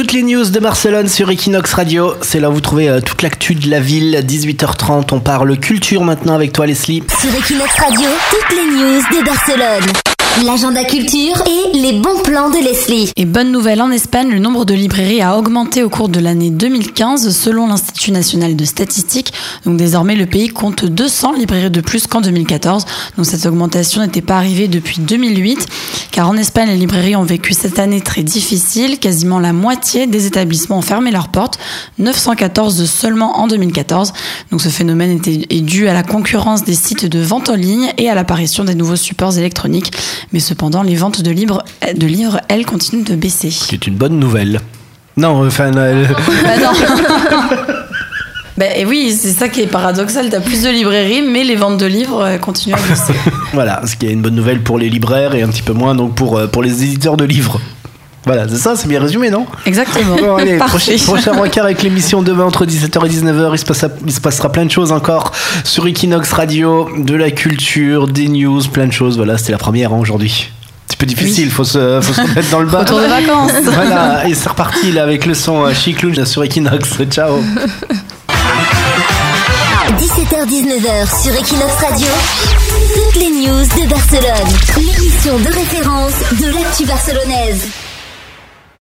Toutes les news de Barcelone sur Equinox Radio. C'est là où vous trouvez euh, toute l'actu de la ville. 18h30, on parle culture maintenant avec toi, Leslie. Sur Equinox Radio, toutes les news de Barcelone. L'agenda culture et les bons plans de Leslie. Et bonne nouvelle, en Espagne, le nombre de librairies a augmenté au cours de l'année 2015 selon l'Institut national de statistique. Donc désormais, le pays compte 200 librairies de plus qu'en 2014. Donc cette augmentation n'était pas arrivée depuis 2008, car en Espagne, les librairies ont vécu cette année très difficile. Quasiment la moitié des établissements ont fermé leurs portes, 914 seulement en 2014. Donc ce phénomène était, est dû à la concurrence des sites de vente en ligne et à l'apparition des nouveaux supports électroniques. Mais cependant, les ventes de livres, de livres elles, continuent de baisser. C'est une bonne nouvelle. Non, enfin. euh, Bah non. Ben et oui, c'est ça qui est paradoxal. T'as plus de librairies, mais les ventes de livres euh, continuent à baisser. voilà, ce qui est une bonne nouvelle pour les libraires et un petit peu moins donc pour, euh, pour les éditeurs de livres. Voilà, c'est ça, c'est bien résumé, non? Exactement. Bon, allez, prochain, prochain rencard avec l'émission demain entre 17h et 19h. Il se, passera, il se passera plein de choses encore sur Equinox Radio, de la culture, des news, plein de choses. Voilà, c'était la première hein, aujourd'hui. Un petit peu difficile, faut, se, faut se remettre dans le bain. Retour de vacances. Voilà, et c'est reparti là avec le son euh, Chic Lounge sur Equinox. Ciao 17h-19h sur Equinox Radio. Toutes les news de Barcelone. L'émission de référence de l'actu barcelonaise.